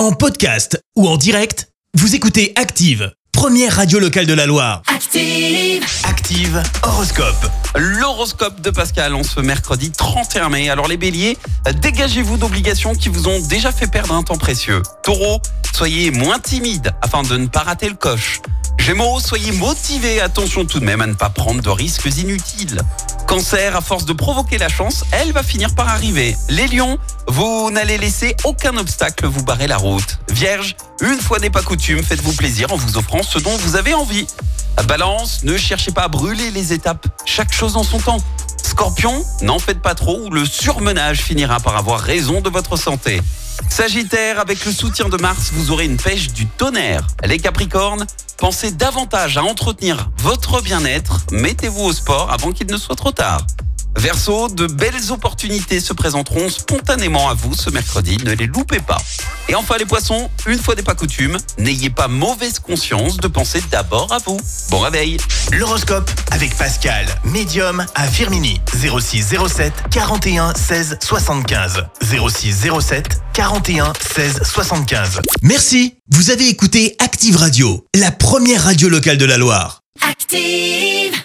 En podcast ou en direct, vous écoutez Active, première radio locale de la Loire. Active. Active Horoscope. L'horoscope de Pascal en ce mercredi 31 mai. Alors les béliers, dégagez-vous d'obligations qui vous ont déjà fait perdre un temps précieux. Taureau, soyez moins timide afin de ne pas rater le coche. Gémeaux, soyez motivés, attention tout de même à ne pas prendre de risques inutiles. Cancer, à force de provoquer la chance, elle va finir par arriver. Les lions, vous n'allez laisser aucun obstacle vous barrer la route. Vierge, une fois n'est pas coutume, faites-vous plaisir en vous offrant ce dont vous avez envie. Balance, ne cherchez pas à brûler les étapes, chaque chose en son temps. Scorpion, n'en faites pas trop ou le surmenage finira par avoir raison de votre santé. Sagittaire, avec le soutien de Mars, vous aurez une pêche du tonnerre. Les Capricornes, pensez davantage à entretenir votre bien-être, mettez-vous au sport avant qu'il ne soit trop tard. Verseau, de belles opportunités se présenteront spontanément à vous ce mercredi, ne les loupez pas. Et enfin les poissons, une fois n'est pas coutume, n'ayez pas mauvaise conscience de penser d'abord à vous. Bon réveil L'horoscope avec Pascal, médium à Firmini. 06 07 41 16 75. 06 07 41 16 75. Merci. Vous avez écouté Active Radio, la première radio locale de la Loire. Active.